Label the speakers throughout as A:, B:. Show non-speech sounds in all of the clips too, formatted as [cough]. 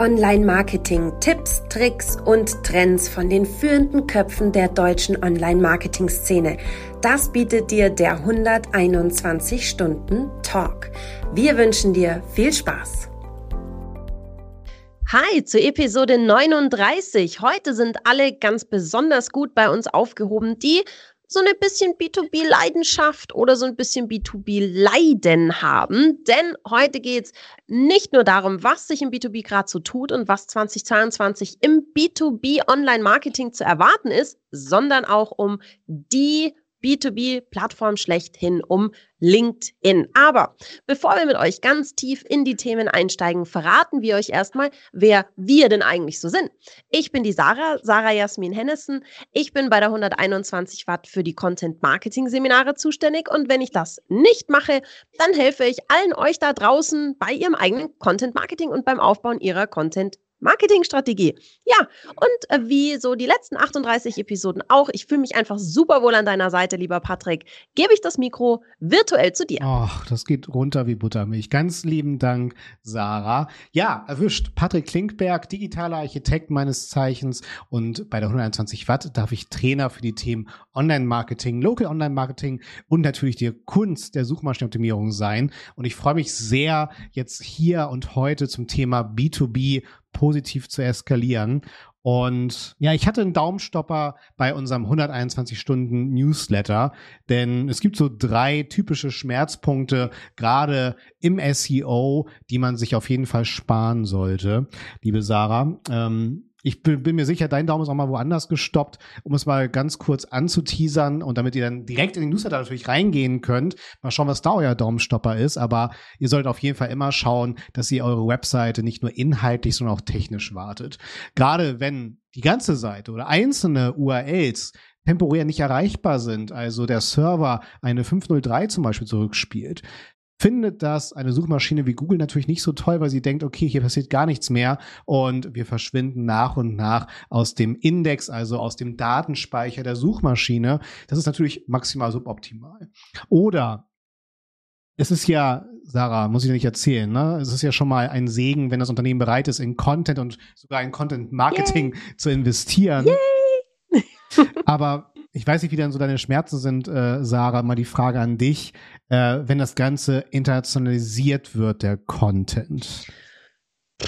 A: Online-Marketing, Tipps, Tricks und Trends von den führenden Köpfen der deutschen Online-Marketing-Szene. Das bietet dir der 121 Stunden Talk. Wir wünschen dir viel Spaß.
B: Hi zu Episode 39. Heute sind alle ganz besonders gut bei uns aufgehoben, die so ein bisschen B2B-Leidenschaft oder so ein bisschen B2B-Leiden haben. Denn heute geht's nicht nur darum, was sich im B2B gerade so tut und was 2022 im B2B-Online-Marketing zu erwarten ist, sondern auch um die B2B-Plattform schlechthin um LinkedIn. Aber bevor wir mit euch ganz tief in die Themen einsteigen, verraten wir euch erstmal, wer wir denn eigentlich so sind. Ich bin die Sarah, Sarah Jasmin Hennessen. Ich bin bei der 121 Watt für die Content Marketing Seminare zuständig und wenn ich das nicht mache, dann helfe ich allen euch da draußen bei ihrem eigenen Content Marketing und beim Aufbauen ihrer Content Marketingstrategie. Ja, und äh, wie so die letzten 38 Episoden auch, ich fühle mich einfach super wohl an deiner Seite, lieber Patrick. Gebe ich das Mikro virtuell zu dir.
C: Ach, das geht runter wie Buttermilch. Ganz lieben Dank, Sarah. Ja, erwischt. Patrick Klinkberg, digitaler Architekt meines Zeichens und bei der 121 Watt darf ich Trainer für die Themen Online-Marketing, Local Online-Marketing und natürlich die Kunst der Suchmaschinenoptimierung sein. Und ich freue mich sehr, jetzt hier und heute zum Thema B2B positiv zu eskalieren. Und ja, ich hatte einen Daumenstopper bei unserem 121 Stunden Newsletter, denn es gibt so drei typische Schmerzpunkte, gerade im SEO, die man sich auf jeden Fall sparen sollte, liebe Sarah. Ähm, ich bin, bin, mir sicher, dein Daumen ist auch mal woanders gestoppt, um es mal ganz kurz anzuteasern und damit ihr dann direkt in den Newsletter natürlich reingehen könnt. Mal schauen, was da euer Daumenstopper ist. Aber ihr solltet auf jeden Fall immer schauen, dass ihr eure Webseite nicht nur inhaltlich, sondern auch technisch wartet. Gerade wenn die ganze Seite oder einzelne URLs temporär nicht erreichbar sind, also der Server eine 503 zum Beispiel zurückspielt, findet das eine Suchmaschine wie Google natürlich nicht so toll, weil sie denkt, okay, hier passiert gar nichts mehr und wir verschwinden nach und nach aus dem Index, also aus dem Datenspeicher der Suchmaschine. Das ist natürlich maximal suboptimal. Oder es ist ja, Sarah, muss ich dir nicht erzählen, ne? Es ist ja schon mal ein Segen, wenn das Unternehmen bereit ist, in Content und sogar in Content Marketing Yay. zu investieren. Yay. Aber ich weiß nicht, wie dann so deine Schmerzen sind, äh, Sarah. Mal die Frage an dich, äh, wenn das Ganze internationalisiert wird, der Content. [laughs]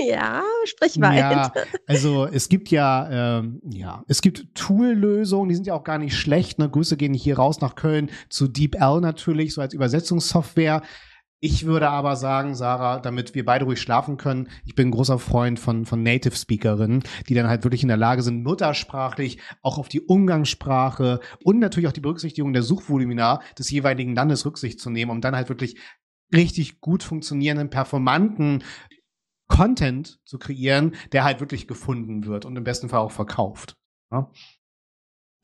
B: ja, sprich weiter. Ja,
C: also es gibt ja, ähm, ja, es gibt Tool-Lösungen, die sind ja auch gar nicht schlecht. Ne? Grüße gehen hier raus nach Köln zu DeepL natürlich, so als Übersetzungssoftware. Ich würde aber sagen, Sarah, damit wir beide ruhig schlafen können, ich bin ein großer Freund von, von Native Speakerinnen, die dann halt wirklich in der Lage sind, muttersprachlich auch auf die Umgangssprache und natürlich auch die Berücksichtigung der Suchvolumina des jeweiligen Landes Rücksicht zu nehmen, um dann halt wirklich richtig gut funktionierenden, performanten Content zu kreieren, der halt wirklich gefunden wird und im besten Fall auch verkauft.
B: Ja,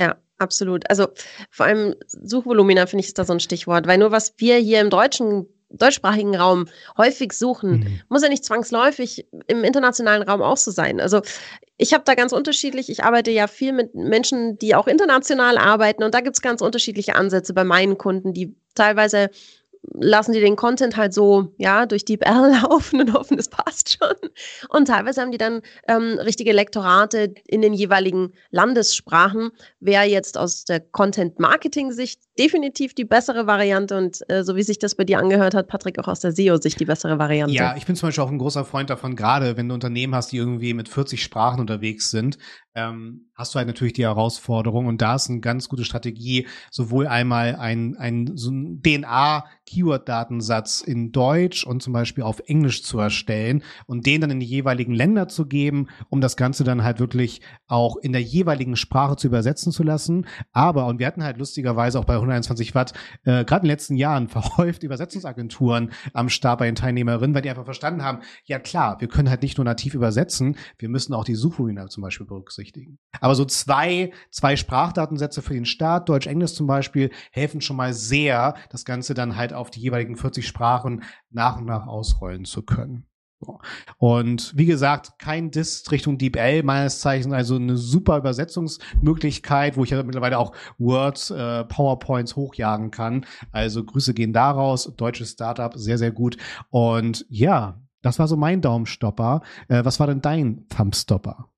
B: ja absolut. Also vor allem Suchvolumina finde ich ist da so ein Stichwort, weil nur was wir hier im Deutschen deutschsprachigen Raum häufig suchen, mhm. muss ja nicht zwangsläufig im internationalen Raum auch so sein. Also ich habe da ganz unterschiedlich, ich arbeite ja viel mit Menschen, die auch international arbeiten und da gibt es ganz unterschiedliche Ansätze bei meinen Kunden, die teilweise lassen die den Content halt so, ja, durch DeepL [laughs] laufen und hoffen, das passt schon. Und teilweise haben die dann ähm, richtige Lektorate in den jeweiligen Landessprachen. Wäre jetzt aus der Content-Marketing-Sicht definitiv die bessere Variante und äh, so wie sich das bei dir angehört hat, Patrick, auch aus der SEO-Sicht die bessere Variante.
C: Ja, ich bin zum Beispiel auch ein großer Freund davon, gerade wenn du Unternehmen hast, die irgendwie mit 40 Sprachen unterwegs sind, ähm, hast du halt natürlich die Herausforderung und da ist eine ganz gute Strategie, sowohl einmal ein, ein, so ein DNA-Keyword-Datensatz in Deutsch und zum Beispiel auf Englisch zu erstellen und den dann in die jeweiligen Länder zu geben, um das Ganze dann halt wirklich auch in der jeweiligen Sprache zu übersetzen zu lassen. Aber, und wir hatten halt lustigerweise auch bei 121 Watt, äh, gerade in den letzten Jahren [laughs] verhäuft Übersetzungsagenturen am Start bei den Teilnehmerinnen, weil die einfach verstanden haben, ja klar, wir können halt nicht nur nativ übersetzen, wir müssen auch die Suchvolumina zum Beispiel berücksichtigen. Aber so zwei, zwei Sprachdatensätze für den Start, Deutsch, Englisch zum Beispiel, helfen schon mal sehr, das Ganze dann halt auf die jeweiligen 40 Sprachen nach und nach ausrollen zu können. Und wie gesagt, kein Diss Richtung DeepL meines Zeichens, also eine super Übersetzungsmöglichkeit, wo ich ja mittlerweile auch Words, äh, PowerPoints hochjagen kann. Also Grüße gehen daraus, deutsches Startup, sehr, sehr gut. Und ja, das war so mein Daumenstopper. Äh, was war denn dein Thumbstopper?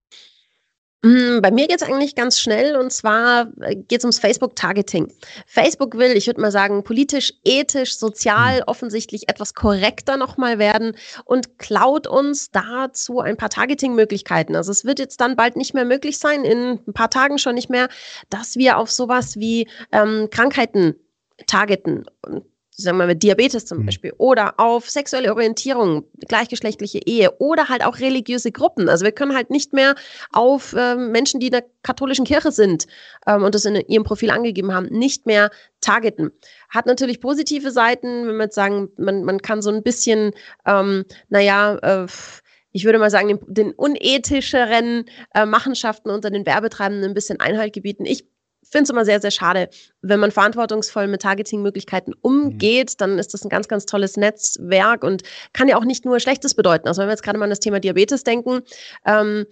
B: Hm, bei mir geht es eigentlich ganz schnell und zwar äh, geht es ums Facebook-Targeting. Facebook will, ich würde mal sagen, politisch, ethisch, sozial mhm. offensichtlich etwas korrekter nochmal werden und klaut uns dazu ein paar Targeting-Möglichkeiten. Also es wird jetzt dann bald nicht mehr möglich sein, in ein paar Tagen schon nicht mehr, dass wir auf sowas wie ähm, Krankheiten targeten sagen wir mal Diabetes zum mhm. Beispiel, oder auf sexuelle Orientierung, gleichgeschlechtliche Ehe oder halt auch religiöse Gruppen. Also wir können halt nicht mehr auf ähm, Menschen, die in der katholischen Kirche sind ähm, und das in ihrem Profil angegeben haben, nicht mehr targeten. Hat natürlich positive Seiten, wenn wir jetzt sagen, man, man kann so ein bisschen, ähm, naja, äh, ich würde mal sagen, den, den unethischeren äh, Machenschaften unter den Werbetreibenden ein bisschen Einhalt gebieten. Ich finde es immer sehr, sehr schade. Wenn man verantwortungsvoll mit Targeting-Möglichkeiten umgeht, mhm. dann ist das ein ganz, ganz tolles Netzwerk und kann ja auch nicht nur Schlechtes bedeuten. Also wenn wir jetzt gerade mal an das Thema Diabetes denken, ähm,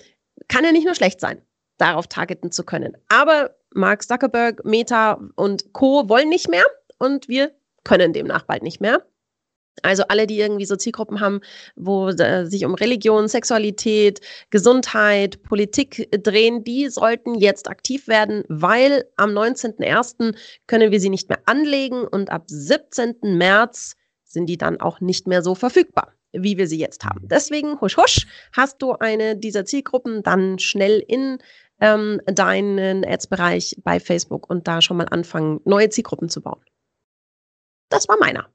B: kann ja nicht nur schlecht sein, darauf targeten zu können. Aber Mark Zuckerberg, Meta und Co. wollen nicht mehr und wir können demnach bald nicht mehr. Also alle, die irgendwie so Zielgruppen haben, wo äh, sich um Religion, Sexualität, Gesundheit, Politik drehen, die sollten jetzt aktiv werden, weil am 19.01. können wir sie nicht mehr anlegen und ab 17. März sind die dann auch nicht mehr so verfügbar, wie wir sie jetzt haben. Deswegen, husch, husch, hast du eine dieser Zielgruppen, dann schnell in ähm, deinen Ads-Bereich bei Facebook und da schon mal anfangen, neue Zielgruppen zu bauen. Das war meiner.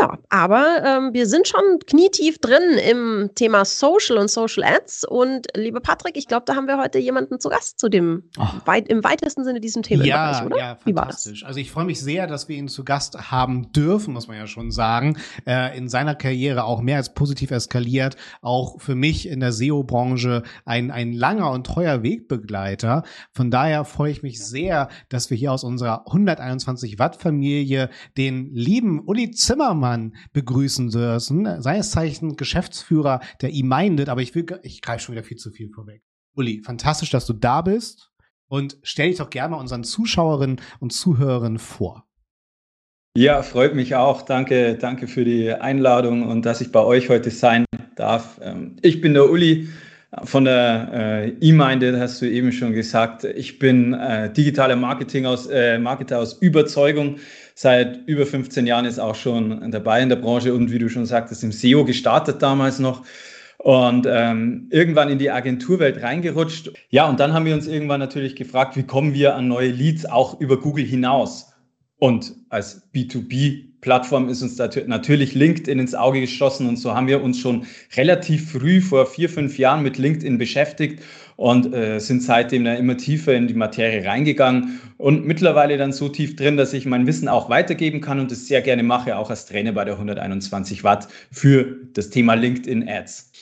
B: Ja, aber ähm, wir sind schon knietief drin im Thema Social und Social Ads. Und lieber Patrick, ich glaube, da haben wir heute jemanden zu Gast zu dem oh. weit, im weitesten Sinne diesem Thema.
C: Ja, oder? ja, fantastisch. Also ich freue mich sehr, dass wir ihn zu Gast haben dürfen, muss man ja schon sagen. Äh, in seiner Karriere auch mehr als positiv eskaliert. Auch für mich in der SEO-Branche ein, ein langer und treuer Wegbegleiter. Von daher freue ich mich sehr, dass wir hier aus unserer 121 Watt Familie den lieben Uli Zimmermann Zimmermann begrüßen dürfen. Seines Zeichen Geschäftsführer der E-Minded, aber ich ich greife schon wieder viel zu viel vorweg. Uli, fantastisch, dass du da bist und stell dich doch gerne mal unseren Zuschauerinnen und Zuhörern vor.
D: Ja, freut mich auch. Danke, danke für die Einladung und dass ich bei euch heute sein darf. Ähm, ich bin der Uli von der äh, E-Minded, hast du eben schon gesagt. Ich bin äh, digitaler Marketing aus, äh, Marketer aus Überzeugung seit über 15 Jahren ist auch schon dabei in der Branche und wie du schon sagtest, im SEO gestartet damals noch und ähm, irgendwann in die Agenturwelt reingerutscht. Ja, und dann haben wir uns irgendwann natürlich gefragt, wie kommen wir an neue Leads auch über Google hinaus? Und als B2B-Plattform ist uns natürlich LinkedIn ins Auge geschossen und so haben wir uns schon relativ früh vor vier, fünf Jahren mit LinkedIn beschäftigt und äh, sind seitdem dann immer tiefer in die Materie reingegangen und mittlerweile dann so tief drin, dass ich mein Wissen auch weitergeben kann und es sehr gerne mache, auch als Trainer bei der 121 Watt für das Thema LinkedIn Ads.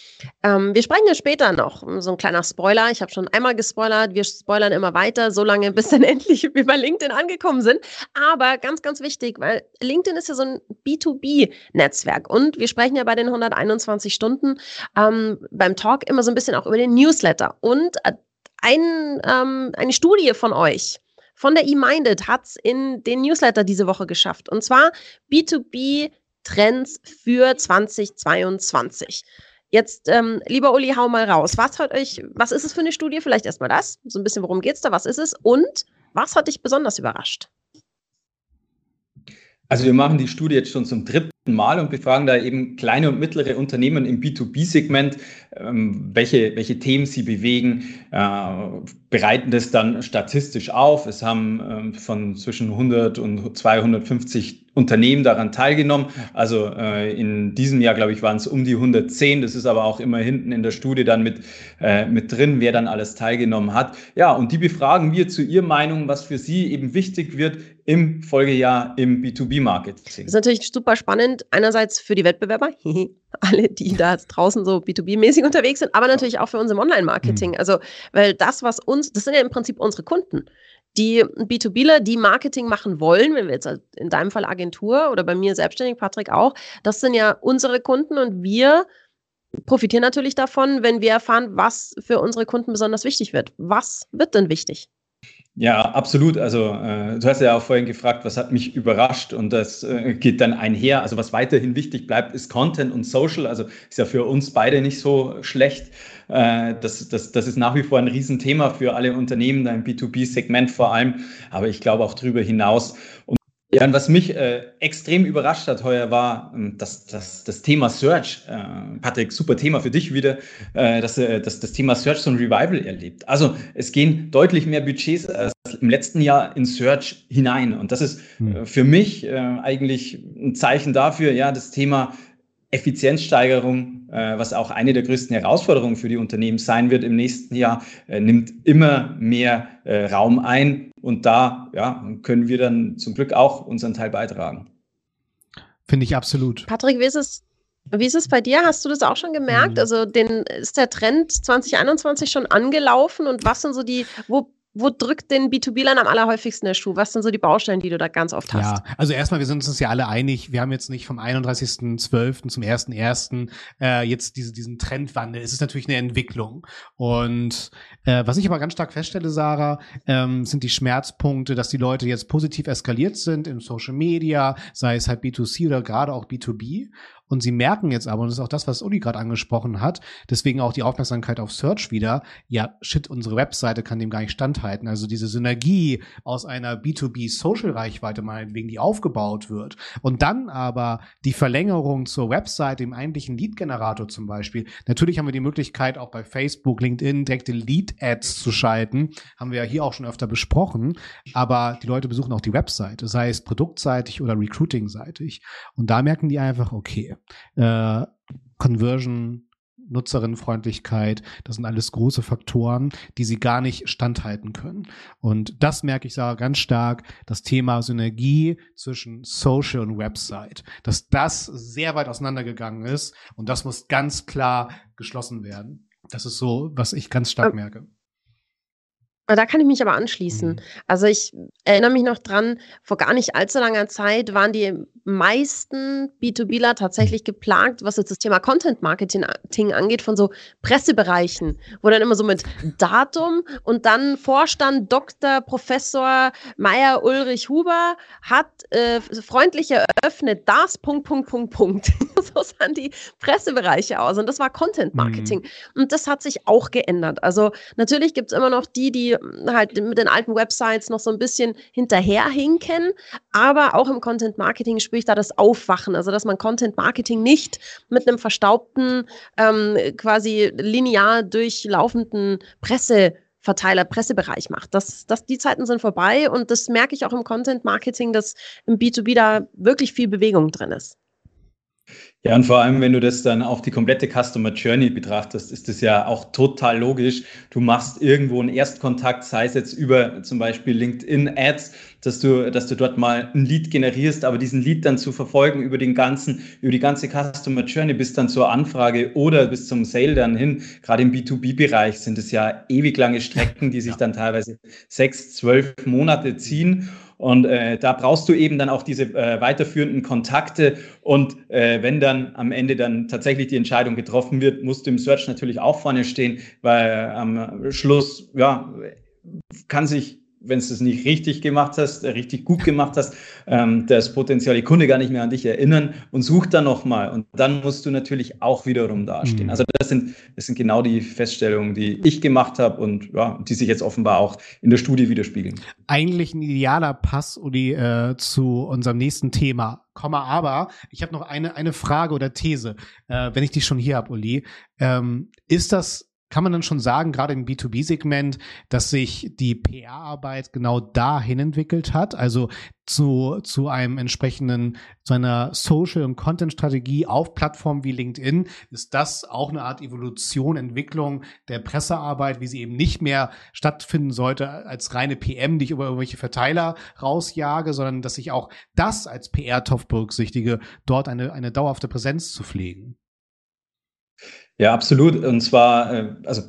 B: Ähm, wir sprechen ja später noch, so ein kleiner Spoiler. Ich habe schon einmal gespoilert, wir spoilern immer weiter, so lange, bis dann [laughs] endlich wir bei LinkedIn angekommen sind. Aber ganz, ganz wichtig, weil LinkedIn ist ja so ein B2B-Netzwerk und wir sprechen ja bei den 121 Stunden ähm, beim Talk immer so ein bisschen auch über den Newsletter. Und äh, ein, ähm, eine Studie von euch, von der eMinded hat es in den Newsletter diese Woche geschafft. Und zwar B2B Trends für 2022. Jetzt, ähm, lieber Uli, hau mal raus. Was hat euch, was ist es für eine Studie? Vielleicht erstmal das. So ein bisschen, worum geht's da? Was ist es? Und was hat dich besonders überrascht?
D: Also wir machen die Studie jetzt schon zum dritten Mal und befragen da eben kleine und mittlere Unternehmen im B2B-Segment, ähm, welche, welche Themen sie bewegen, äh, bereiten das dann statistisch auf. Es haben ähm, von zwischen 100 und 250 Unternehmen daran teilgenommen. Also äh, in diesem Jahr, glaube ich, waren es um die 110. Das ist aber auch immer hinten in der Studie dann mit, äh, mit drin, wer dann alles teilgenommen hat. Ja, und die befragen wir zu Ihrer Meinung, was für Sie eben wichtig wird im Folgejahr im B2B-Marketing. Das
B: ist natürlich super spannend. Einerseits für die Wettbewerber, [laughs] alle, die da draußen so B2B-mäßig unterwegs sind, aber natürlich auch für uns im Online-Marketing. Mhm. Also, weil das, was uns, das sind ja im Prinzip unsere Kunden die B2Bler, die Marketing machen wollen, wenn wir jetzt in deinem Fall Agentur oder bei mir selbstständig, Patrick auch, das sind ja unsere Kunden und wir profitieren natürlich davon, wenn wir erfahren, was für unsere Kunden besonders wichtig wird. Was wird denn wichtig?
D: Ja, absolut. Also äh, du hast ja auch vorhin gefragt, was hat mich überrascht und das äh, geht dann einher. Also was weiterhin wichtig bleibt, ist Content und Social. Also ist ja für uns beide nicht so schlecht. Äh, das, das, das ist nach wie vor ein Riesenthema für alle Unternehmen, da im B2B-Segment vor allem, aber ich glaube auch darüber hinaus. Ja, und was mich äh, extrem überrascht hat heuer war ähm, das, das, das Thema Search. Äh, Patrick, super Thema für dich wieder, äh, dass, äh, dass das Thema Search so ein Revival erlebt. Also es gehen deutlich mehr Budgets als im letzten Jahr in Search hinein. Und das ist hm. äh, für mich äh, eigentlich ein Zeichen dafür, ja, das Thema Effizienzsteigerung, äh, was auch eine der größten Herausforderungen für die Unternehmen sein wird im nächsten Jahr, äh, nimmt immer mehr äh, Raum ein. Und da ja, können wir dann zum Glück auch unseren Teil beitragen.
C: Finde ich absolut.
B: Patrick, wie ist es wie ist es bei dir? Hast du das auch schon gemerkt? Mhm. Also den, ist der Trend 2021 schon angelaufen und was sind so die, wo wo drückt den B2B-Lern am allerhäufigsten der Schuh? Was sind so die Baustellen, die du da ganz oft hast?
C: Ja, also erstmal, wir sind uns ja alle einig, wir haben jetzt nicht vom 31.12. zum 1.1. Äh, jetzt diese, diesen Trendwandel. Es ist natürlich eine Entwicklung. Und äh, was ich aber ganz stark feststelle, Sarah, ähm, sind die Schmerzpunkte, dass die Leute jetzt positiv eskaliert sind in Social Media, sei es halt B2C oder gerade auch B2B. Und sie merken jetzt aber, und das ist auch das, was Uli gerade angesprochen hat, deswegen auch die Aufmerksamkeit auf Search wieder, ja, shit, unsere Webseite kann dem gar nicht standhalten. Also diese Synergie aus einer B2B-Social-Reichweite meinetwegen, die aufgebaut wird. Und dann aber die Verlängerung zur Webseite, im eigentlichen Lead-Generator zum Beispiel. Natürlich haben wir die Möglichkeit, auch bei Facebook, LinkedIn direkte Lead-Ads zu schalten. Haben wir ja hier auch schon öfter besprochen. Aber die Leute besuchen auch die Webseite, sei es produktseitig oder recruiting-seitig. Und da merken die einfach, okay, äh, Conversion, Nutzerinnenfreundlichkeit, das sind alles große Faktoren, die sie gar nicht standhalten können. Und das merke ich sage ganz stark, das Thema Synergie zwischen Social und Website, dass das sehr weit auseinandergegangen ist und das muss ganz klar geschlossen werden. Das ist so, was ich ganz stark merke.
B: Da kann ich mich aber anschließen. Mhm. Also ich erinnere mich noch dran, vor gar nicht allzu langer Zeit waren die meisten B2Bler tatsächlich geplagt, was jetzt das Thema Content Marketing angeht, von so Pressebereichen, wo dann immer so mit Datum und dann Vorstand Dr. Professor Meier Ulrich Huber hat äh, freundlich eröffnet das Punkt, Punkt, Punkt, Punkt. [laughs] so sahen die Pressebereiche aus und das war Content Marketing. Mhm. Und das hat sich auch geändert. Also natürlich gibt es immer noch die, die halt mit den alten Websites noch so ein bisschen hinterherhinken. Aber auch im Content Marketing spüre ich da das Aufwachen. Also, dass man Content Marketing nicht mit einem verstaubten, ähm, quasi linear durchlaufenden Presse Verteiler, Pressebereich macht. Das, das, die Zeiten sind vorbei und das merke ich auch im Content Marketing, dass im B2B da wirklich viel Bewegung drin ist.
D: Ja, und vor allem, wenn du das dann auf die komplette Customer Journey betrachtest, ist das ja auch total logisch. Du machst irgendwo einen Erstkontakt, sei es jetzt über zum Beispiel LinkedIn Ads, dass du, dass du dort mal ein Lead generierst, aber diesen Lead dann zu verfolgen über den ganzen, über die ganze Customer Journey bis dann zur Anfrage oder bis zum Sale dann hin. Gerade im B2B-Bereich sind es ja ewig lange Strecken, die sich dann teilweise sechs, zwölf Monate ziehen. Und äh, da brauchst du eben dann auch diese äh, weiterführenden Kontakte. Und äh, wenn dann am Ende dann tatsächlich die Entscheidung getroffen wird, musst du im Search natürlich auch vorne stehen, weil am Schluss, ja, kann sich wenn du es nicht richtig gemacht hast, äh, richtig gut gemacht hast, ähm, das potenzielle Kunde gar nicht mehr an dich erinnern und sucht dann nochmal. Und dann musst du natürlich auch wiederum dastehen. Mhm. Also das sind, das sind genau die Feststellungen, die ich gemacht habe und ja, die sich jetzt offenbar auch in der Studie widerspiegeln.
C: Eigentlich ein idealer Pass, Uli, äh, zu unserem nächsten Thema. Komma, aber ich habe noch eine, eine Frage oder These, äh, wenn ich dich schon hier habe, Uli. Ähm, ist das kann man dann schon sagen, gerade im B2B-Segment, dass sich die PR-Arbeit genau dahin entwickelt hat, also zu, zu einem entsprechenden, zu einer Social- und Content-Strategie auf Plattformen wie LinkedIn, ist das auch eine Art Evolution, Entwicklung der Pressearbeit, wie sie eben nicht mehr stattfinden sollte als reine PM, die ich über irgendwelche Verteiler rausjage, sondern dass ich auch das als PR-Topf berücksichtige, dort eine, eine dauerhafte Präsenz zu pflegen.
D: Ja, absolut. Und zwar, äh, also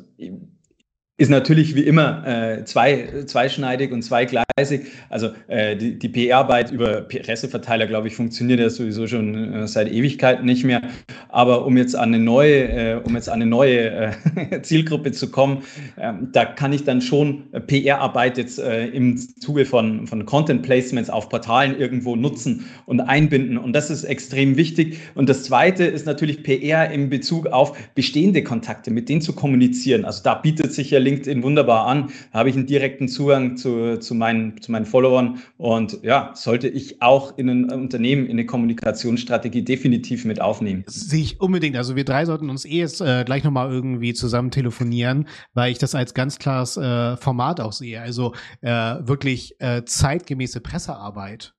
D: ist natürlich wie immer äh, zwei, zweischneidig und zweigleisig. Also äh, die, die PR-Arbeit über Presseverteiler, glaube ich, funktioniert ja sowieso schon äh, seit Ewigkeiten nicht mehr. Aber um jetzt an eine neue, äh, um jetzt an eine neue äh, [laughs] Zielgruppe zu kommen, ähm, da kann ich dann schon PR-Arbeit jetzt äh, im Zuge von, von Content-Placements auf Portalen irgendwo nutzen und einbinden. Und das ist extrem wichtig. Und das Zweite ist natürlich PR in Bezug auf bestehende Kontakte, mit denen zu kommunizieren. Also da bietet sich ja LinkedIn wunderbar an. Da habe ich einen direkten Zugang zu, zu, meinen, zu meinen Followern. Und ja, sollte ich auch in ein Unternehmen, in eine Kommunikationsstrategie definitiv mit aufnehmen.
C: Sehe ich unbedingt. Also wir drei sollten uns eh jetzt äh, gleich nochmal irgendwie zusammen telefonieren, weil ich das als ganz klares äh, Format auch sehe. Also äh, wirklich äh, zeitgemäße Pressearbeit.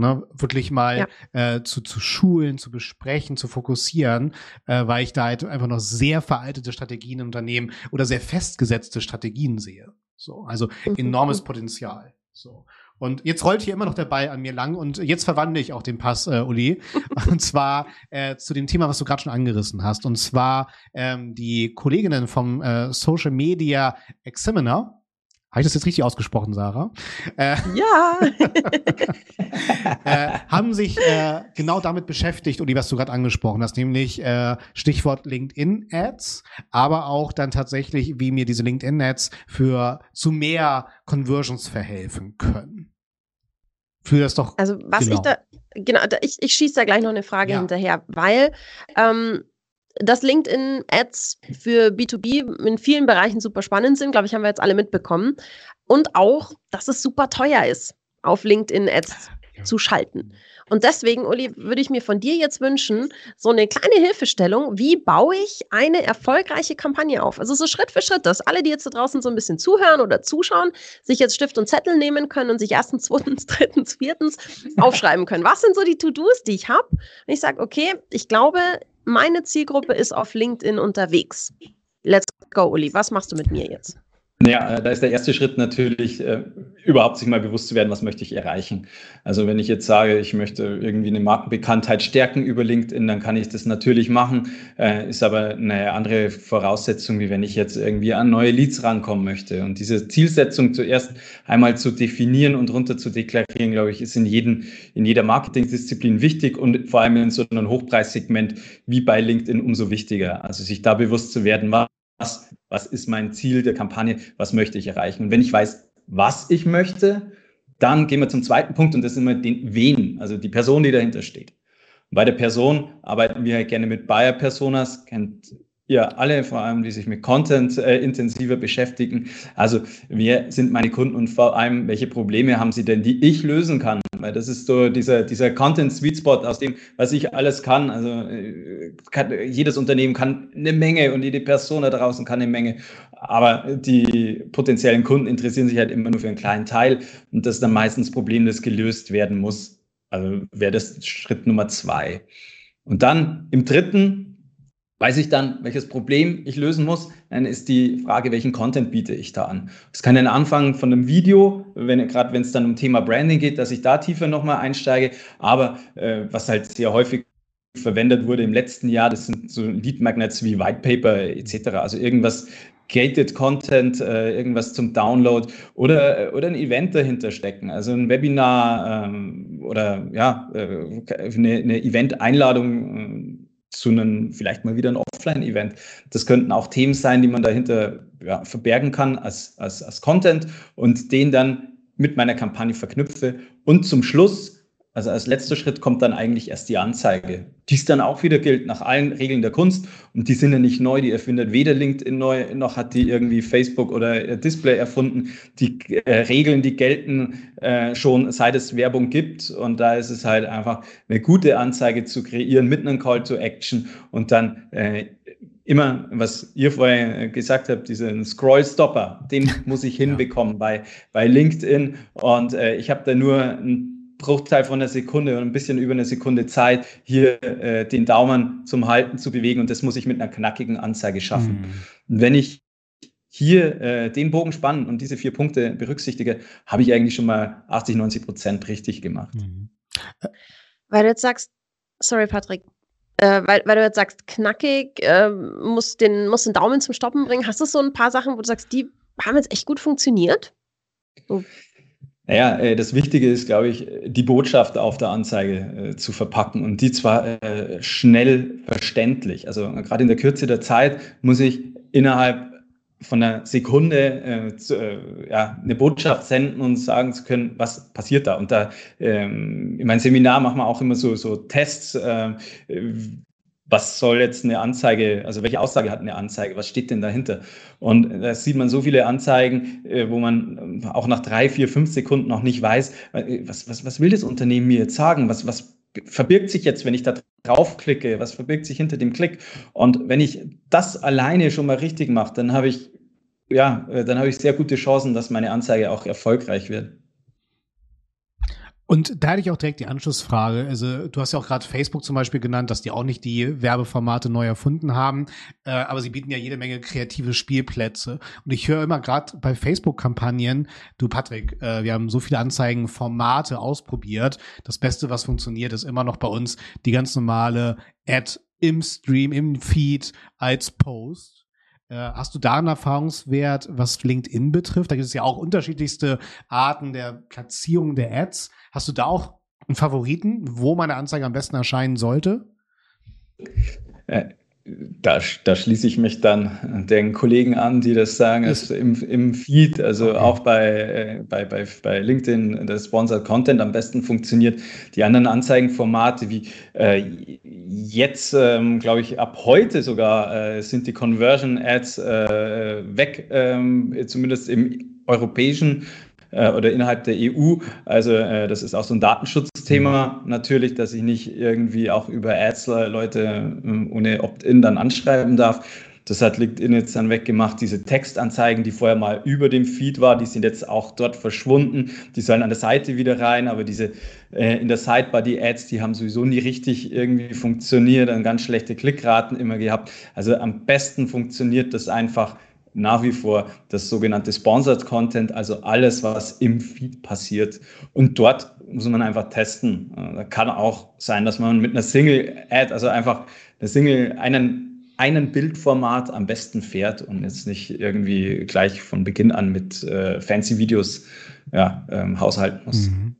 C: Ne, wirklich mal ja. äh, zu, zu schulen, zu besprechen, zu fokussieren, äh, weil ich da halt einfach noch sehr veraltete Strategien im Unternehmen oder sehr festgesetzte Strategien sehe. So, also mhm. enormes Potenzial. So. Und jetzt rollt hier immer noch der Ball an mir lang und jetzt verwandle ich auch den Pass, äh, Uli. [laughs] und zwar äh, zu dem Thema, was du gerade schon angerissen hast. Und zwar ähm, die Kolleginnen vom äh, Social Media Examiner habe ich das jetzt richtig ausgesprochen, Sarah?
B: Äh, ja. [laughs]
C: äh, haben sich äh, genau damit beschäftigt, Uli, was du gerade angesprochen hast, nämlich äh, Stichwort LinkedIn-Ads, aber auch dann tatsächlich, wie mir diese LinkedIn-Ads für zu mehr Conversions verhelfen können. Für das doch.
B: Also was genau. ich da, genau, ich, ich schieße da gleich noch eine Frage ja. hinterher, weil ähm, dass LinkedIn-Ads für B2B in vielen Bereichen super spannend sind, glaube ich, haben wir jetzt alle mitbekommen. Und auch, dass es super teuer ist, auf LinkedIn-Ads ja. zu schalten. Und deswegen, Uli, würde ich mir von dir jetzt wünschen, so eine kleine Hilfestellung, wie baue ich eine erfolgreiche Kampagne auf? Also so Schritt für Schritt, dass alle, die jetzt da draußen so ein bisschen zuhören oder zuschauen, sich jetzt Stift und Zettel nehmen können und sich erstens, [laughs] zweitens, drittens, viertens aufschreiben können. Was sind so die To-Dos, die ich habe? Und ich sage, okay, ich glaube, meine Zielgruppe ist auf LinkedIn unterwegs. Let's go, Uli. Was machst du mit mir jetzt?
D: Ja, äh, da ist der erste Schritt natürlich, äh, überhaupt sich mal bewusst zu werden, was möchte ich erreichen. Also wenn ich jetzt sage, ich möchte irgendwie eine Markenbekanntheit stärken über LinkedIn, dann kann ich das natürlich machen, äh, ist aber eine andere Voraussetzung, wie wenn ich jetzt irgendwie an neue Leads rankommen möchte. Und diese Zielsetzung zuerst einmal zu definieren und runter zu deklarieren, glaube ich, ist in, jedem, in jeder Marketingdisziplin wichtig und vor allem in so einem Hochpreissegment wie bei LinkedIn umso wichtiger. Also sich da bewusst zu werden, was was, ist mein Ziel der Kampagne, was möchte ich erreichen. Und wenn ich weiß, was ich möchte, dann gehen wir zum zweiten Punkt und das ist immer den Wen, also die Person, die dahinter steht. Bei der Person arbeiten wir halt gerne mit Buyer Personas, kennt ihr alle, vor allem die sich mit Content äh, intensiver beschäftigen. Also wer sind meine Kunden und vor allem, welche Probleme haben sie denn, die ich lösen kann? Weil das ist so dieser, dieser Content Sweet Spot aus dem, was ich alles kann. Also äh, kann, jedes Unternehmen kann eine Menge und jede Person da draußen kann eine Menge. Aber die potenziellen Kunden interessieren sich halt immer nur für einen kleinen Teil und das ist dann meistens das Problem, das gelöst werden muss. Also wäre das Schritt Nummer zwei. Und dann im dritten Weiß ich dann, welches Problem ich lösen muss, dann ist die Frage, welchen Content biete ich da an. Das kann dann anfangen von einem Video, wenn gerade wenn es dann um Thema Branding geht, dass ich da tiefer nochmal einsteige. Aber äh, was halt sehr häufig verwendet wurde im letzten Jahr, das sind so Lead Magnets wie White Paper etc. Also irgendwas gated Content, äh, irgendwas zum Download oder, oder ein Event dahinter stecken, also ein Webinar ähm, oder ja, äh, eine, eine Event-Einladung äh, zu einem, vielleicht mal wieder ein Offline-Event. Das könnten auch Themen sein, die man dahinter ja, verbergen kann als, als, als Content und den dann mit meiner Kampagne verknüpfe. Und zum Schluss also als letzter Schritt kommt dann eigentlich erst die Anzeige. Dies dann auch wieder gilt nach allen Regeln der Kunst. Und die sind ja nicht neu, die erfindet weder LinkedIn neu, noch hat die irgendwie Facebook oder Display erfunden. Die äh, Regeln, die gelten äh, schon seit es Werbung gibt. Und da ist es halt einfach eine gute Anzeige zu kreieren mit einem Call to Action und dann äh, immer, was ihr vorher gesagt habt, diesen Scroll-Stopper, den [laughs] muss ich hinbekommen ja. bei, bei LinkedIn. Und äh, ich habe da nur ein Bruchteil von einer Sekunde und ein bisschen über eine Sekunde Zeit, hier äh, den Daumen zum Halten zu bewegen. Und das muss ich mit einer knackigen Anzeige schaffen. Mhm. Und wenn ich hier äh, den Bogen spannen und diese vier Punkte berücksichtige, habe ich eigentlich schon mal 80, 90 Prozent richtig gemacht. Mhm.
B: Weil du jetzt sagst, sorry Patrick, Äh, weil, weil du jetzt sagst, knackig, äh, muss, den, muss den Daumen zum Stoppen bringen. Hast du so ein paar Sachen, wo du sagst, die haben jetzt echt gut funktioniert?
D: So. Naja, äh, das Wichtige ist, glaube ich, die Botschaft auf der Anzeige äh, zu verpacken und die zwar äh, schnell verständlich. Also gerade in der Kürze der Zeit muss ich innerhalb von einer Sekunde äh, zu, äh, ja, eine Botschaft senden und sagen zu können, was passiert da. Und da ähm, in meinem Seminar machen wir auch immer so, so Tests, äh, was soll jetzt eine Anzeige, also welche Aussage hat eine Anzeige, was steht denn dahinter? Und da sieht man so viele Anzeigen, äh, wo man auch nach drei, vier, fünf Sekunden noch nicht weiß, äh, was, was, was will das Unternehmen mir jetzt sagen? Was, was verbirgt sich jetzt, wenn ich da draufklicke? Was verbirgt sich hinter dem Klick? Und wenn ich das alleine schon mal richtig mache, dann habe ich, ja, äh, dann habe ich sehr gute Chancen, dass meine Anzeige auch erfolgreich wird.
C: Und da hätte ich auch direkt die Anschlussfrage. Also du hast ja auch gerade Facebook zum Beispiel genannt, dass die auch nicht die Werbeformate neu erfunden haben, äh, aber sie bieten ja jede Menge kreative Spielplätze. Und ich höre immer gerade bei Facebook-Kampagnen, du Patrick, äh, wir haben so viele Anzeigen, Formate ausprobiert. Das Beste, was funktioniert, ist immer noch bei uns die ganz normale Ad im Stream, im Feed als Post. Äh, hast du da einen Erfahrungswert, was LinkedIn betrifft? Da gibt es ja auch unterschiedlichste Arten der Platzierung der Ads. Hast du da auch einen Favoriten, wo meine Anzeige am besten erscheinen sollte?
D: Da, da, schließe ich mich dann den Kollegen an, die das sagen, also im, im Feed, also okay. auch bei, äh, bei, bei, bei LinkedIn, der Sponsored Content am besten funktioniert. Die anderen Anzeigenformate wie äh, jetzt, ähm, glaube ich, ab heute sogar äh, sind die Conversion Ads äh, weg, ähm, zumindest im europäischen äh, oder innerhalb der EU. Also äh, das ist auch so ein Datenschutzthema natürlich, dass ich nicht irgendwie auch über Ads Leute äh, ohne Opt-in dann anschreiben darf. Das hat LinkedIn jetzt dann weggemacht. Diese Textanzeigen, die vorher mal über dem Feed war, die sind jetzt auch dort verschwunden. Die sollen an der Seite wieder rein, aber diese äh, in der Sidebar, die Ads, die haben sowieso nie richtig irgendwie funktioniert, dann ganz schlechte Klickraten immer gehabt. Also am besten funktioniert das einfach nach wie vor das sogenannte Sponsored Content, also alles, was im Feed passiert. Und dort muss man einfach testen. Äh, da kann auch sein, dass man mit einer Single-Ad, also einfach eine Single, einen, einen Bildformat am besten fährt und jetzt nicht irgendwie gleich von Beginn an mit äh, fancy Videos ja, ähm, haushalten muss. Mhm.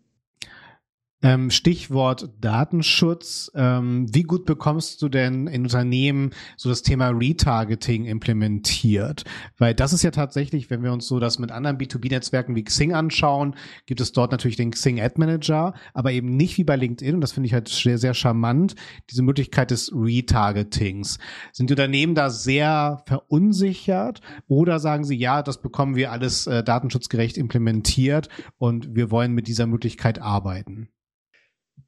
C: Ähm, Stichwort Datenschutz. Ähm, wie gut bekommst du denn in Unternehmen so das Thema Retargeting implementiert? Weil das ist ja tatsächlich, wenn wir uns so das mit anderen B2B-Netzwerken wie Xing anschauen, gibt es dort natürlich den Xing Ad Manager, aber eben nicht wie bei LinkedIn, und das finde ich halt sehr, sehr charmant, diese Möglichkeit des Retargetings. Sind die Unternehmen da sehr verunsichert oder sagen sie, ja, das bekommen wir alles äh, datenschutzgerecht implementiert und wir wollen mit dieser Möglichkeit arbeiten?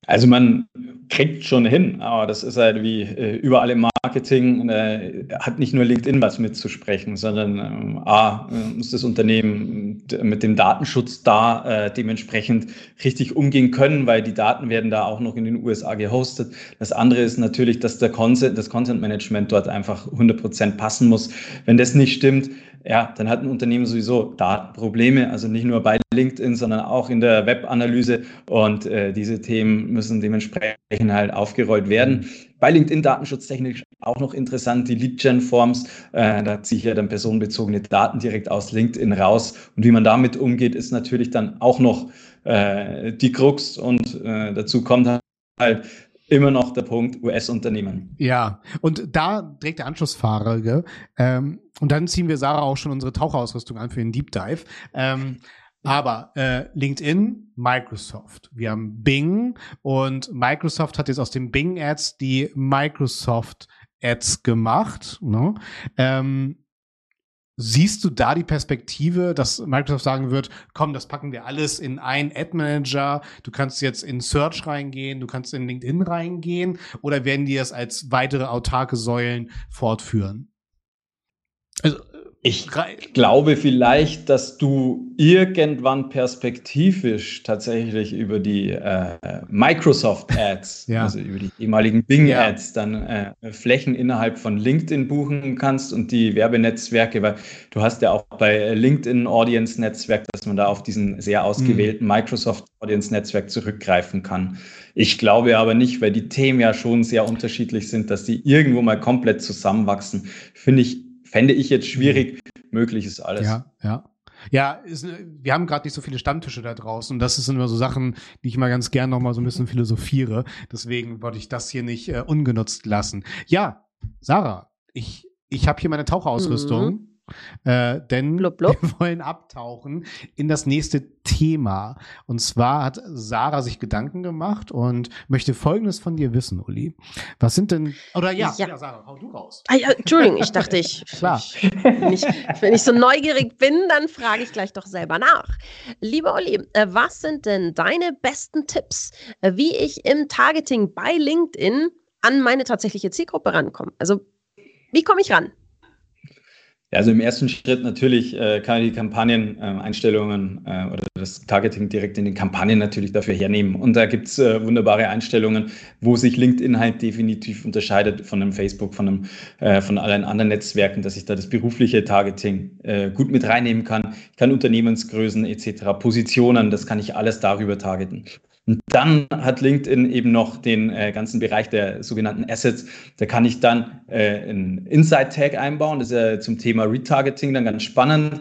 D: Also man kriegt schon hin, aber das ist halt wie äh, überall im Marketing, äh, hat nicht nur LinkedIn was mitzusprechen, sondern äh, A, äh, muss das Unternehmen mit dem Datenschutz da dementsprechend richtig umgehen können, weil die Daten werden da auch noch in den USA gehostet. Das andere ist natürlich, dass der Content, das Content Management dort einfach 100 Prozent passen muss. Wenn das nicht stimmt, ja, dann hat ein Unternehmen sowieso Datenprobleme, also nicht nur bei LinkedIn, sondern auch in der Webanalyse. Und diese Themen müssen dementsprechend halt aufgerollt werden. Bei LinkedIn datenschutztechnisch auch noch interessant, die Lead-Gen-Forms. Äh, da ziehe ich ja dann personenbezogene Daten direkt aus LinkedIn raus. Und wie man damit umgeht, ist natürlich dann auch noch äh, die Krux. Und äh, dazu kommt halt immer noch der Punkt US-Unternehmen.
C: Ja, und da trägt der Anschlussfahrer, ähm, und dann ziehen wir Sarah auch schon unsere Tauchausrüstung an für den Deep Dive. Ähm, aber äh, LinkedIn, Microsoft. Wir haben Bing und Microsoft hat jetzt aus den Bing Ads die Microsoft Ads gemacht. Ne? Ähm, Siehst du da die Perspektive, dass Microsoft sagen wird, komm, das packen wir alles in einen Ad Manager, du kannst jetzt in Search reingehen, du kannst in LinkedIn reingehen oder werden die das als weitere autarke Säulen fortführen?
D: Also Ich glaube vielleicht, dass du irgendwann perspektivisch tatsächlich über die äh, Microsoft Ads, ja. also über die ehemaligen Bing. Ads, dann äh, Flächen innerhalb von LinkedIn buchen kannst und die Werbenetzwerke, weil du hast ja auch bei LinkedIn Audience Netzwerk, dass man da auf diesen sehr ausgewählten mhm. Microsoft Audience Netzwerk zurückgreifen kann. Ich glaube aber nicht, weil die Themen ja schon sehr unterschiedlich sind, dass die irgendwo mal komplett zusammenwachsen. Finde ich fände ich jetzt schwierig. Möglich ist alles.
C: Ja, ja. Ja, ist, wir haben gerade nicht so viele Stammtische da draußen. Und das sind immer so Sachen, die ich mal ganz gern noch mal so ein bisschen philosophiere. Deswegen wollte ich das hier nicht äh, ungenutzt lassen. Ja, Sarah, ich, ich habe hier meine Taucherausrüstung. Mhm. Äh, denn blub, blub. wir [laughs] wollen abtauchen in das nächste Thema. Und zwar hat Sarah sich Gedanken gemacht und möchte Folgendes von dir wissen, Uli. Was sind denn, oder ja, ja. ja Sarah, hau du raus.
B: Ah, ja, Entschuldigung, ich dachte, ich, [laughs] Klar. wenn, ich, wenn ich so neugierig bin, dann frage ich gleich doch selber nach. Lieber Uli, äh, was sind denn deine besten Tipps, äh, wie ich im Targeting bei LinkedIn an meine tatsächliche Zielgruppe rankomme? Also, wie komme ich ran?
D: Ja, also im ersten Schritt natürlich äh, kann ich die Kampagneneinstellungen äh, oder das Targeting direkt in den Kampagnen natürlich dafür hernehmen. Und da gibt's äh, wunderbare Einstellungen, wo sich LinkedIn halt definitiv unterscheidet von einem Facebook, von, einem, äh, von allen anderen Netzwerken, dass ich da das berufliche Targeting äh, gut mit reinnehmen kann. Ich kann Unternehmensgrößen etc., Positionen, das kann ich alles darüber targeten. Und dann hat LinkedIn eben noch den äh, ganzen Bereich der sogenannten Assets. Da kann ich dann äh, einen Inside-Tag einbauen. Das ist ja zum Thema Retargeting dann ganz spannend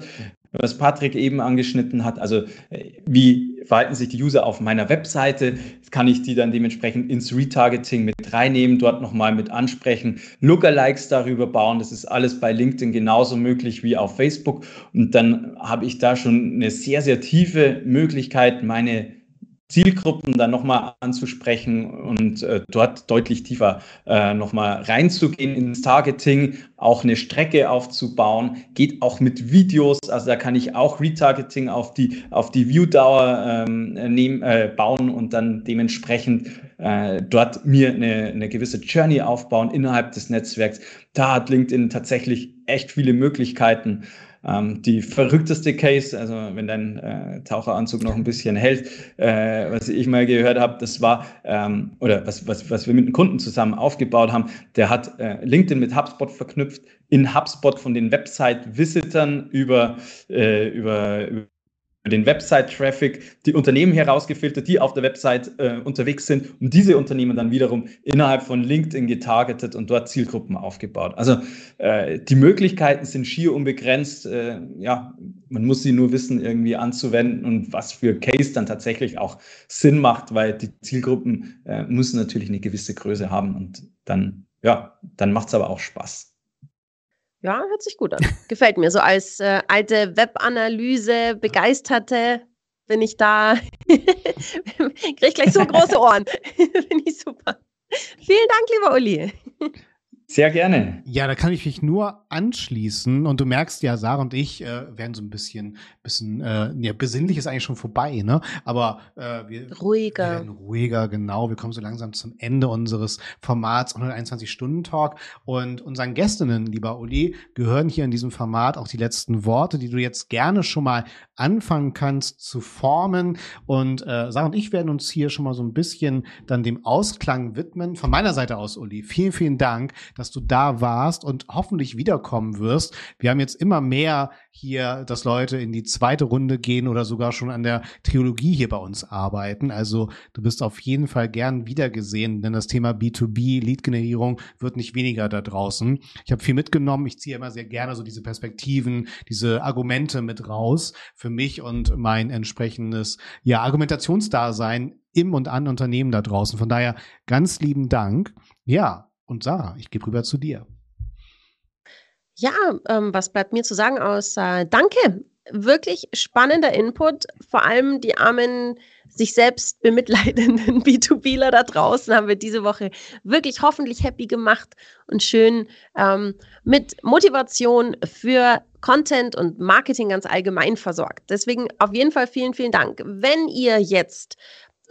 D: was Patrick eben angeschnitten hat. Also äh, wie verhalten sich die User auf meiner Webseite? Kann ich die dann dementsprechend ins Retargeting mit reinnehmen, dort nochmal mit ansprechen, Lookalikes darüber bauen. Das ist alles bei LinkedIn genauso möglich wie auf Facebook. Und dann habe ich da schon eine sehr, sehr tiefe Möglichkeit, meine Zielgruppen dann nochmal anzusprechen und äh, dort deutlich tiefer äh, nochmal reinzugehen ins Targeting, auch eine Strecke aufzubauen, geht auch mit Videos, also da kann ich auch Retargeting auf die, auf die Viewdauer ähm, nehmen, äh, bauen und dann dementsprechend äh, dort mir eine, eine gewisse Journey aufbauen innerhalb des Netzwerks. Da hat LinkedIn tatsächlich echt viele Möglichkeiten. Ähm, die verrückteste Case, also wenn dein äh, Taucheranzug noch ein bisschen hält, äh, was ich mal gehört habe, das war, ähm, oder was, was, was wir mit einem Kunden zusammen aufgebaut haben, der hat äh, LinkedIn mit HubSpot verknüpft, in HubSpot von den Website-Visitern über, äh, über, über den Website-Traffic, die Unternehmen herausgefiltert, die auf der Website äh, unterwegs sind und diese Unternehmen dann wiederum innerhalb von LinkedIn getargetet und dort Zielgruppen aufgebaut. Also äh, die Möglichkeiten sind schier unbegrenzt. Äh, ja, man muss sie nur wissen, irgendwie anzuwenden und was für Case dann tatsächlich auch Sinn macht, weil die Zielgruppen äh, müssen natürlich eine gewisse Größe haben und dann, ja, dann macht es aber auch Spaß.
B: Ja, hört sich gut an. Gefällt mir. So als äh, alte Webanalyse Begeisterte bin ich da. [laughs] Kriege ich gleich so große Ohren. [laughs] Finde ich super. Vielen Dank, lieber Uli.
D: Sehr gerne.
C: Ja, da kann ich mich nur anschließen. Und du merkst ja, Sarah und ich äh, werden so ein bisschen, bisschen, äh, ja, besinnlich ist eigentlich schon vorbei, ne? Aber äh, wir,
B: ruhiger.
C: wir werden ruhiger, genau. Wir kommen so langsam zum Ende unseres Formats 121-Stunden-Talk. Und unseren Gästinnen, lieber Uli, gehören hier in diesem Format auch die letzten Worte, die du jetzt gerne schon mal anfangen kannst zu formen. Und äh, Sarah und ich werden uns hier schon mal so ein bisschen dann dem Ausklang widmen. Von meiner Seite aus, Uli, vielen, vielen Dank dass du da warst und hoffentlich wiederkommen wirst. Wir haben jetzt immer mehr hier, dass Leute in die zweite Runde gehen oder sogar schon an der Trilogie hier bei uns arbeiten. Also du bist auf jeden Fall gern wiedergesehen, denn das Thema B2B, Lead-Generierung wird nicht weniger da draußen. Ich habe viel mitgenommen. Ich ziehe immer sehr gerne so diese Perspektiven, diese Argumente mit raus für mich und mein entsprechendes ja, Argumentationsdasein im und an Unternehmen da draußen. Von daher ganz lieben Dank. Ja, und Sarah, ich gebe rüber zu dir.
B: Ja, ähm, was bleibt mir zu sagen außer Danke. Wirklich spannender Input. Vor allem die armen, sich selbst bemitleidenden [laughs] B2Bler da draußen haben wir diese Woche wirklich hoffentlich happy gemacht und schön ähm, mit Motivation für Content und Marketing ganz allgemein versorgt. Deswegen auf jeden Fall vielen, vielen Dank. Wenn ihr jetzt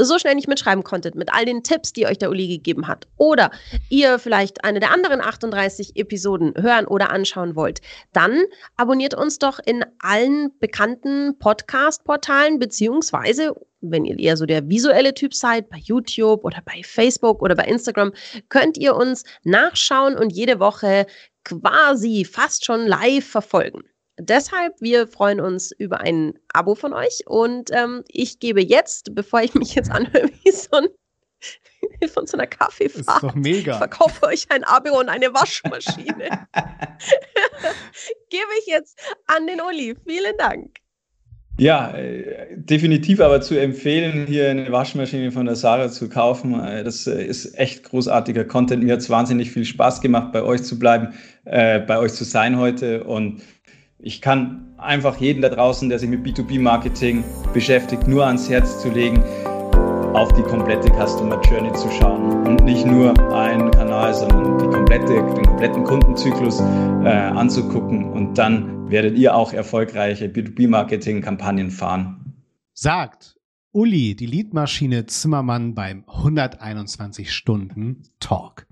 B: so schnell nicht mitschreiben konntet, mit all den Tipps, die euch der Uli gegeben hat, oder ihr vielleicht eine der anderen 38 Episoden hören oder anschauen wollt, dann abonniert uns doch in allen bekannten Podcast-Portalen, beziehungsweise wenn ihr eher so der visuelle Typ seid, bei YouTube oder bei Facebook oder bei Instagram, könnt ihr uns nachschauen und jede Woche quasi fast schon live verfolgen. Deshalb, wir freuen uns über ein Abo von euch und ähm, ich gebe jetzt, bevor ich mich jetzt anhöre, [laughs] wie so ein von so einer Kaffeefahrt.
C: Ist doch mega.
B: Ich verkaufe euch ein Abo und eine Waschmaschine. [laughs] gebe ich jetzt an den Uli. Vielen Dank.
D: Ja, äh, definitiv aber zu empfehlen, hier eine Waschmaschine von der Sarah zu kaufen. Äh, das äh, ist echt großartiger Content. Mir hat es wahnsinnig viel Spaß gemacht, bei euch zu bleiben, äh, bei euch zu sein heute. Und ich kann einfach jeden da draußen, der sich mit B2B-Marketing beschäftigt, nur ans Herz zu legen, auf die komplette Customer Journey zu schauen und nicht nur einen Kanal, sondern die komplette, den kompletten Kundenzyklus äh, anzugucken und dann werdet ihr auch erfolgreiche B2B-Marketing-Kampagnen fahren.
C: Sagt Uli, die Leadmaschine Zimmermann beim 121 Stunden Talk.